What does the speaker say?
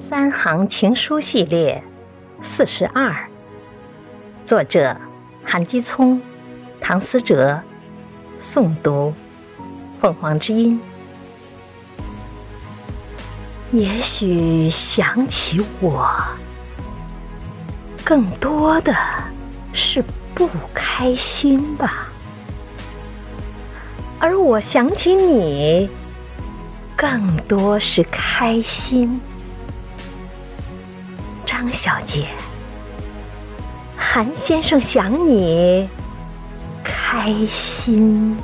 三行情书系列四十二，作者韩基聪、唐思哲，诵读凤凰之音。也许想起我，更多的是不开心吧，而我想起你，更多是开心。张小姐，韩先生想你，开心。